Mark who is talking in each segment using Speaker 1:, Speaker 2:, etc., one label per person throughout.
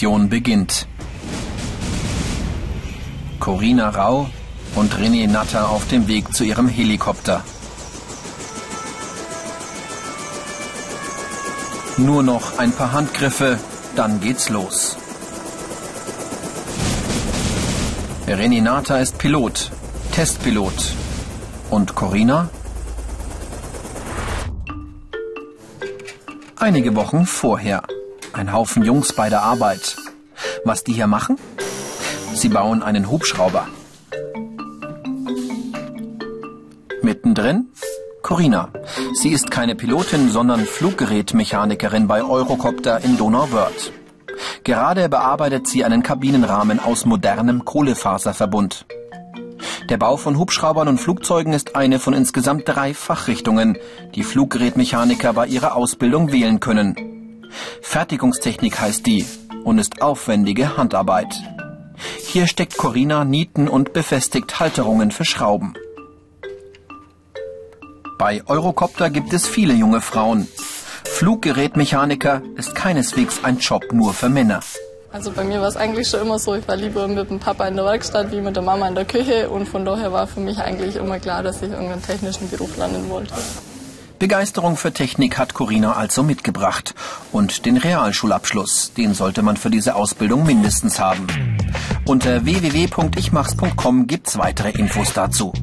Speaker 1: Mission beginnt. Corina Rau und René Natter auf dem Weg zu ihrem Helikopter. Nur noch ein paar Handgriffe, dann geht's los. René Natter ist Pilot, Testpilot. Und Corina? Einige Wochen vorher. Ein Haufen Jungs bei der Arbeit. Was die hier machen? Sie bauen einen Hubschrauber. Mittendrin Corina. Sie ist keine Pilotin, sondern Fluggerätmechanikerin bei Eurocopter in Donauwörth. Gerade bearbeitet sie einen Kabinenrahmen aus modernem Kohlefaserverbund. Der Bau von Hubschraubern und Flugzeugen ist eine von insgesamt drei Fachrichtungen, die Fluggerätmechaniker bei ihrer Ausbildung wählen können. Fertigungstechnik heißt die und ist aufwendige Handarbeit. Hier steckt Corina Nieten und befestigt Halterungen für Schrauben. Bei Eurocopter gibt es viele junge Frauen. Fluggerätmechaniker ist keineswegs ein Job nur für Männer.
Speaker 2: Also bei mir war es eigentlich schon immer so, ich war lieber mit dem Papa in der Werkstatt wie mit der Mama in der Küche und von daher war für mich eigentlich immer klar, dass ich irgendeinen technischen Beruf lernen wollte.
Speaker 1: Begeisterung für Technik hat Corina also mitgebracht. Und den Realschulabschluss, den sollte man für diese Ausbildung mindestens haben. Unter www.ichmachs.com gibt's weitere Infos dazu.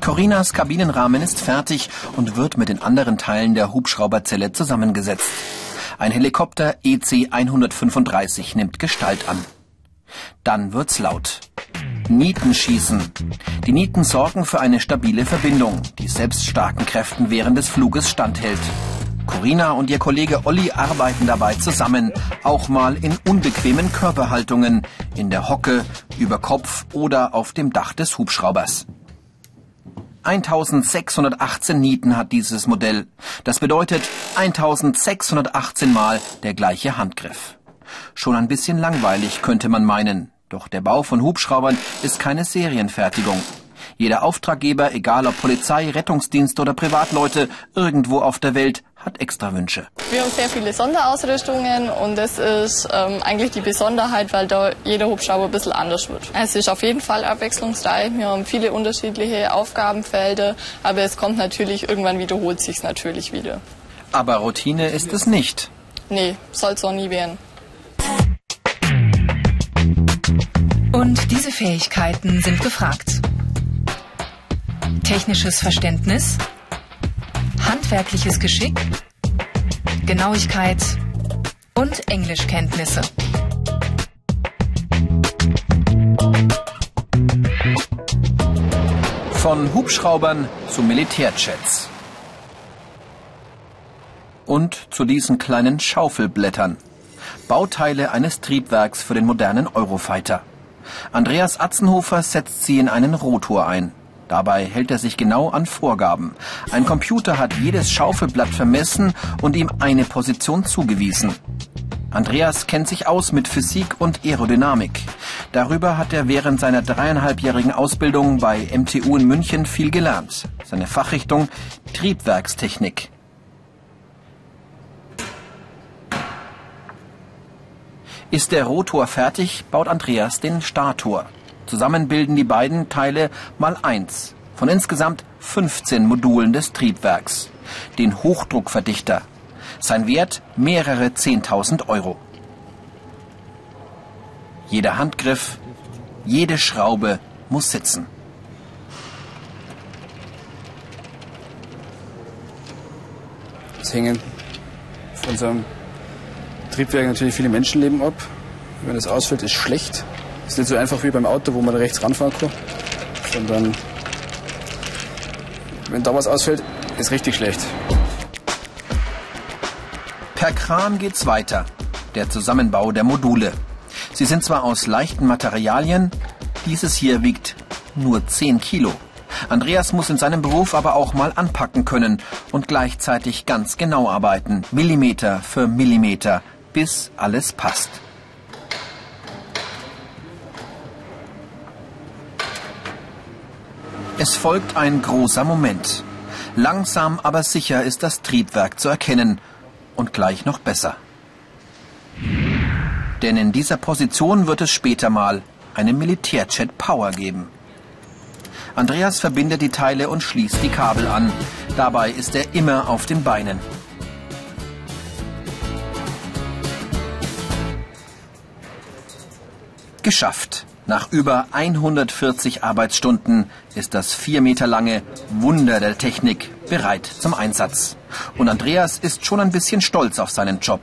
Speaker 1: Corinas Kabinenrahmen ist fertig und wird mit den anderen Teilen der Hubschrauberzelle zusammengesetzt. Ein Helikopter EC 135 nimmt Gestalt an. Dann wird's laut. Nieten schießen. Die Nieten sorgen für eine stabile Verbindung, die selbst starken Kräften während des Fluges standhält. Corina und ihr Kollege Olli arbeiten dabei zusammen, auch mal in unbequemen Körperhaltungen, in der Hocke, über Kopf oder auf dem Dach des Hubschraubers. 1618 Nieten hat dieses Modell. Das bedeutet 1618 Mal der gleiche Handgriff. Schon ein bisschen langweilig könnte man meinen. Doch der Bau von Hubschraubern ist keine Serienfertigung. Jeder Auftraggeber, egal ob Polizei, Rettungsdienst oder Privatleute, irgendwo auf der Welt, hat Extrawünsche.
Speaker 2: Wir haben sehr viele Sonderausrüstungen und das ist ähm, eigentlich die Besonderheit, weil da jeder Hubschrauber ein bisschen anders wird. Es ist auf jeden Fall abwechslungsreich. Wir haben viele unterschiedliche Aufgabenfelder, aber es kommt natürlich, irgendwann wiederholt sich natürlich wieder.
Speaker 1: Aber Routine ist es nicht.
Speaker 2: Nee, soll es auch nie werden.
Speaker 3: Und diese Fähigkeiten sind gefragt. Technisches Verständnis, handwerkliches Geschick, Genauigkeit und Englischkenntnisse.
Speaker 1: Von Hubschraubern zu Militärjets. Und zu diesen kleinen Schaufelblättern. Bauteile eines Triebwerks für den modernen Eurofighter. Andreas Atzenhofer setzt sie in einen Rotor ein. Dabei hält er sich genau an Vorgaben. Ein Computer hat jedes Schaufelblatt vermessen und ihm eine Position zugewiesen. Andreas kennt sich aus mit Physik und Aerodynamik. Darüber hat er während seiner dreieinhalbjährigen Ausbildung bei MTU in München viel gelernt. Seine Fachrichtung Triebwerkstechnik. Ist der Rotor fertig, baut Andreas den Stator. Zusammen bilden die beiden Teile mal eins von insgesamt 15 Modulen des Triebwerks, den Hochdruckverdichter. Sein Wert mehrere 10.000 Euro. Jeder Handgriff, jede Schraube muss sitzen.
Speaker 4: Es hängen von so einem Triebwerk natürlich viele Menschenleben ab. Wenn das ausfällt, ist schlecht. Ist nicht so einfach wie beim Auto, wo man rechts ranfahren kann, sondern wenn da was ausfällt, ist richtig schlecht.
Speaker 1: Per Kran geht's weiter. Der Zusammenbau der Module. Sie sind zwar aus leichten Materialien, dieses hier wiegt nur 10 Kilo. Andreas muss in seinem Beruf aber auch mal anpacken können und gleichzeitig ganz genau arbeiten, Millimeter für Millimeter, bis alles passt. Es folgt ein großer Moment. Langsam aber sicher ist das Triebwerk zu erkennen und gleich noch besser. Denn in dieser Position wird es später mal eine Militärjet Power geben. Andreas verbindet die Teile und schließt die Kabel an. Dabei ist er immer auf den Beinen. Geschafft. Nach über 140 Arbeitsstunden ist das vier Meter lange Wunder der Technik bereit zum Einsatz. Und Andreas ist schon ein bisschen stolz auf seinen Job.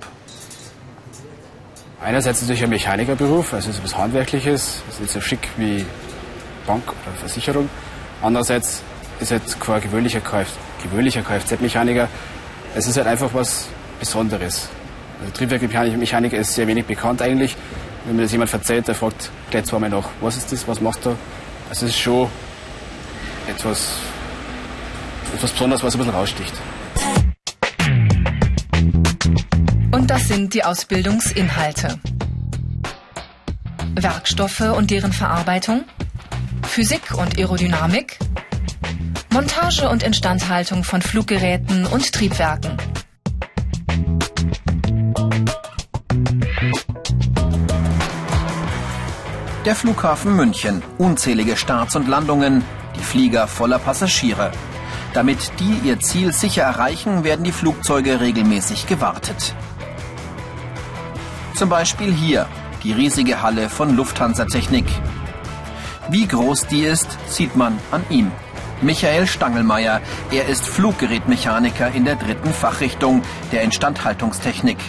Speaker 4: Einerseits natürlich ein Mechanikerberuf, also etwas Handwerkliches, ist nicht so schick wie Bank oder Versicherung. Andererseits ist es kein gewöhnlicher, Kfz, gewöhnlicher Kfz-Mechaniker. Es ist halt einfach was Besonderes. Also Triebwerkmechaniker ist sehr wenig bekannt eigentlich. Wenn mir das jemand erzählt, der fragt gleich zweimal nach, was ist das, was machst du? Also es ist schon etwas, etwas Besonderes, was ein bisschen raussticht.
Speaker 3: Und das sind die Ausbildungsinhalte. Werkstoffe und deren Verarbeitung, Physik und Aerodynamik, Montage und Instandhaltung von Fluggeräten und Triebwerken.
Speaker 1: Der Flughafen München, unzählige Starts und Landungen, die Flieger voller Passagiere. Damit die ihr Ziel sicher erreichen, werden die Flugzeuge regelmäßig gewartet. Zum Beispiel hier, die riesige Halle von Lufthansa Technik. Wie groß die ist, sieht man an ihm. Michael Stangelmeier, er ist Fluggerätmechaniker in der dritten Fachrichtung der Instandhaltungstechnik.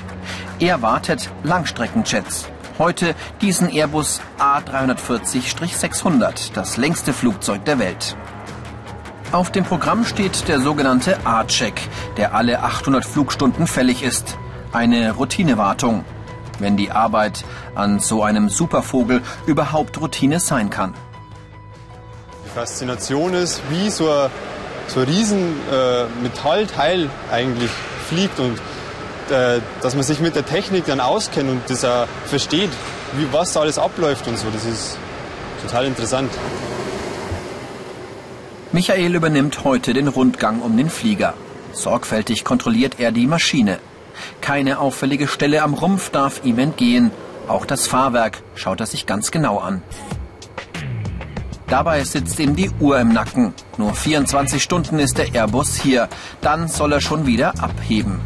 Speaker 1: Er wartet Langstreckenjets. Heute diesen Airbus A340-600, das längste Flugzeug der Welt. Auf dem Programm steht der sogenannte A-Check, der alle 800 Flugstunden fällig ist. Eine Routinewartung wenn die Arbeit an so einem Supervogel überhaupt Routine sein kann.
Speaker 5: Die Faszination ist, wie so ein, so ein riesen äh, Metallteil eigentlich fliegt und dass man sich mit der Technik dann auskennt und das auch versteht, wie, was da alles abläuft und so. Das ist total interessant.
Speaker 1: Michael übernimmt heute den Rundgang um den Flieger. Sorgfältig kontrolliert er die Maschine. Keine auffällige Stelle am Rumpf darf ihm entgehen. Auch das Fahrwerk schaut er sich ganz genau an. Dabei sitzt ihm die Uhr im Nacken. Nur 24 Stunden ist der Airbus hier. Dann soll er schon wieder abheben.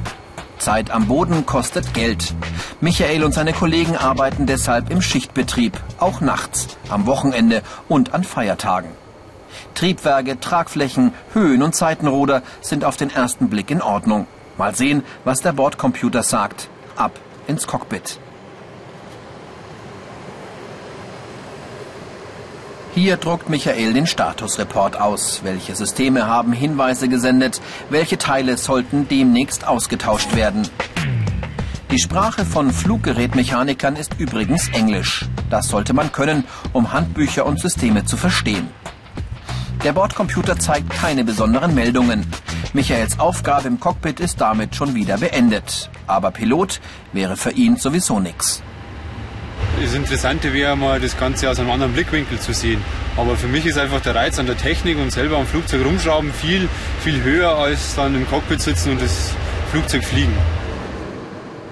Speaker 1: Zeit am Boden kostet Geld. Michael und seine Kollegen arbeiten deshalb im Schichtbetrieb, auch nachts, am Wochenende und an Feiertagen. Triebwerke, Tragflächen, Höhen- und Seitenruder sind auf den ersten Blick in Ordnung. Mal sehen, was der Bordcomputer sagt. Ab ins Cockpit. Hier druckt Michael den Statusreport aus. Welche Systeme haben Hinweise gesendet? Welche Teile sollten demnächst ausgetauscht werden? Die Sprache von Fluggerätmechanikern ist übrigens Englisch. Das sollte man können, um Handbücher und Systeme zu verstehen. Der Bordcomputer zeigt keine besonderen Meldungen. Michaels Aufgabe im Cockpit ist damit schon wieder beendet. Aber Pilot wäre für ihn sowieso nichts.
Speaker 5: Das Interessante wäre mal, das Ganze aus einem anderen Blickwinkel zu sehen. Aber für mich ist einfach der Reiz an der Technik und selber am Flugzeug rumschrauben viel, viel höher als dann im Cockpit sitzen und das Flugzeug fliegen.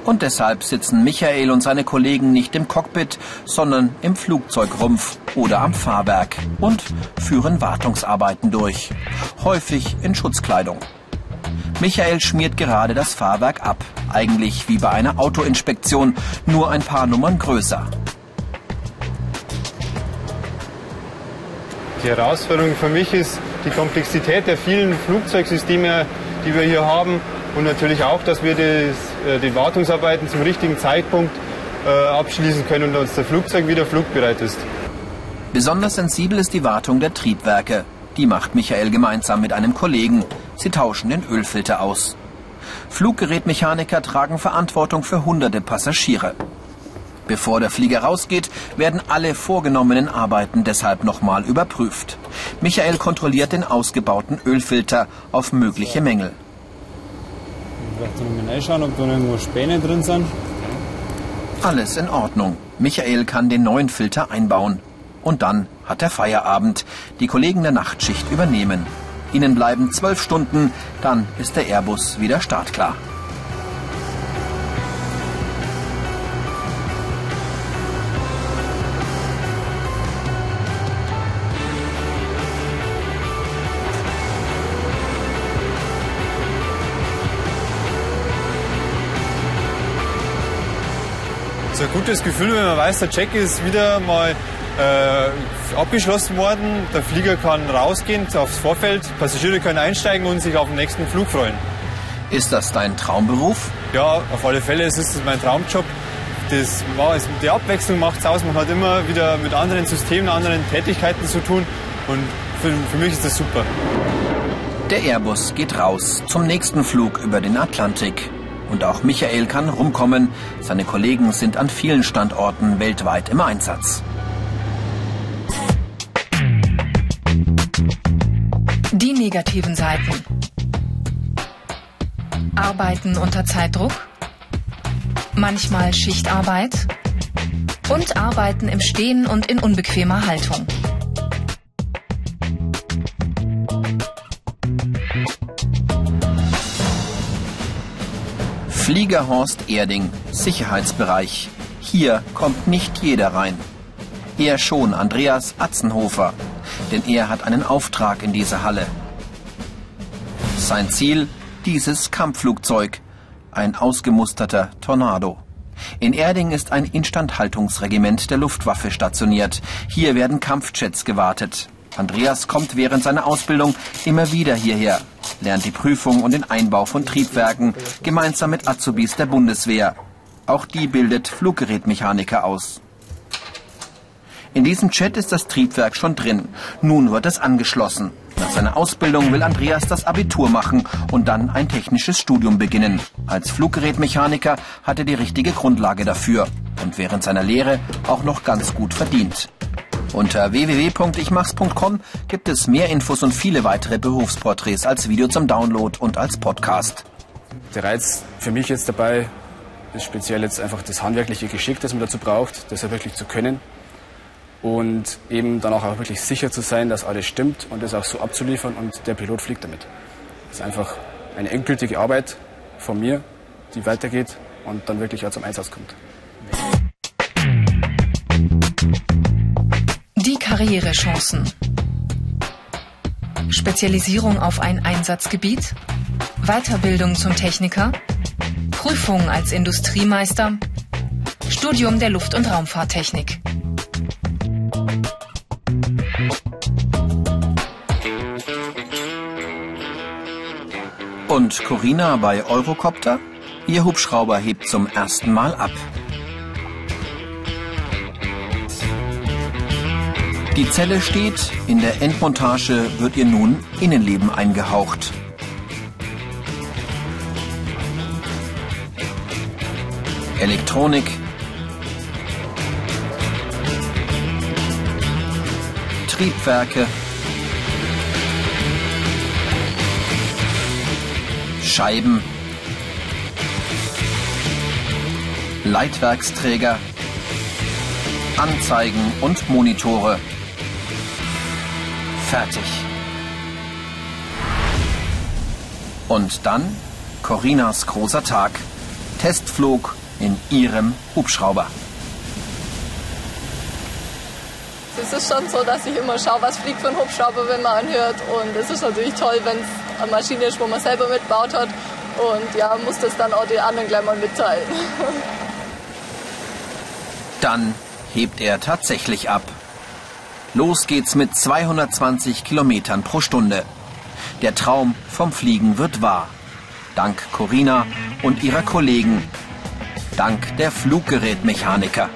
Speaker 1: Und deshalb sitzen Michael und seine Kollegen nicht im Cockpit, sondern im Flugzeugrumpf oder am Fahrwerk und führen Wartungsarbeiten durch. Häufig in Schutzkleidung. Michael schmiert gerade das Fahrwerk ab. Eigentlich wie bei einer Autoinspektion, nur ein paar Nummern größer.
Speaker 5: Die Herausforderung für mich ist die Komplexität der vielen Flugzeugsysteme, die wir hier haben und natürlich auch, dass wir das, äh, die Wartungsarbeiten zum richtigen Zeitpunkt äh, abschließen können und dass das Flugzeug wieder flugbereit ist.
Speaker 1: Besonders sensibel ist die Wartung der Triebwerke. Die macht Michael gemeinsam mit einem Kollegen. Sie tauschen den Ölfilter aus. Fluggerätmechaniker tragen Verantwortung für hunderte Passagiere. Bevor der Flieger rausgeht, werden alle vorgenommenen Arbeiten deshalb nochmal überprüft. Michael kontrolliert den ausgebauten Ölfilter auf mögliche Mängel.
Speaker 5: Vielleicht nochmal reinschauen, ob da irgendwo Späne drin sind.
Speaker 1: Alles in Ordnung. Michael kann den neuen Filter einbauen. Und dann hat er Feierabend. Die Kollegen der Nachtschicht übernehmen. Ihnen bleiben zwölf Stunden, dann ist der Airbus wieder startklar.
Speaker 5: So ein gutes Gefühl, wenn man weiß, der Check ist wieder mal äh, abgeschlossen worden. Der Flieger kann rausgehen aufs Vorfeld, Passagiere können einsteigen und sich auf den nächsten Flug freuen.
Speaker 1: Ist das dein Traumberuf?
Speaker 5: Ja, auf alle Fälle. Es ist mein Traumjob. Das, die Abwechslung macht es aus. Man hat immer wieder mit anderen Systemen, anderen Tätigkeiten zu tun. Und für, für mich ist das super.
Speaker 1: Der Airbus geht raus zum nächsten Flug über den Atlantik. Und auch Michael kann rumkommen. Seine Kollegen sind an vielen Standorten weltweit im Einsatz.
Speaker 3: Negativen Seiten. Arbeiten unter Zeitdruck. Manchmal Schichtarbeit. Und Arbeiten im Stehen und in unbequemer Haltung.
Speaker 1: Fliegerhorst Erding, Sicherheitsbereich. Hier kommt nicht jeder rein. Er schon Andreas Atzenhofer, denn er hat einen Auftrag in dieser Halle. Sein Ziel, dieses Kampfflugzeug, ein ausgemusterter Tornado. In Erding ist ein Instandhaltungsregiment der Luftwaffe stationiert. Hier werden Kampfjets gewartet. Andreas kommt während seiner Ausbildung immer wieder hierher, lernt die Prüfung und den Einbau von Triebwerken gemeinsam mit Azubis der Bundeswehr. Auch die bildet Fluggerätmechaniker aus. In diesem Chat ist das Triebwerk schon drin. Nun wird es angeschlossen. Nach seiner Ausbildung will Andreas das Abitur machen und dann ein technisches Studium beginnen. Als Fluggerätmechaniker hat er die richtige Grundlage dafür und während seiner Lehre auch noch ganz gut verdient. Unter www.ichmachs.com gibt es mehr Infos und viele weitere Berufsporträts als Video zum Download und als Podcast.
Speaker 4: Der Reiz für mich jetzt dabei ist speziell jetzt einfach das handwerkliche Geschick, das man dazu braucht, das ja wirklich zu können. Und eben dann auch, wirklich sicher zu sein, dass alles stimmt und das auch so abzuliefern und der Pilot fliegt damit. Das ist einfach eine endgültige Arbeit von mir, die weitergeht und dann wirklich auch zum Einsatz kommt.
Speaker 3: Karrierechancen. Spezialisierung auf ein Einsatzgebiet, Weiterbildung zum Techniker, Prüfung als Industriemeister, Studium der Luft- und Raumfahrttechnik.
Speaker 1: Und Corina bei Eurocopter? Ihr Hubschrauber hebt zum ersten Mal ab. Die Zelle steht, in der Endmontage wird ihr nun Innenleben eingehaucht. Elektronik, Triebwerke, Scheiben, Leitwerksträger, Anzeigen und Monitore fertig. Und dann Corinas großer Tag. Testflug in ihrem Hubschrauber.
Speaker 2: Es ist schon so, dass ich immer schaue, was fliegt für ein Hubschrauber, wenn man anhört. Und es ist natürlich toll, wenn es eine Maschine ist, wo man selber mitbaut hat. Und ja, muss das dann auch den anderen gleich mal mitteilen.
Speaker 1: Dann hebt er tatsächlich ab. Los geht's mit 220 Kilometern pro Stunde. Der Traum vom Fliegen wird wahr. Dank Corina und ihrer Kollegen. Dank der Fluggerätmechaniker.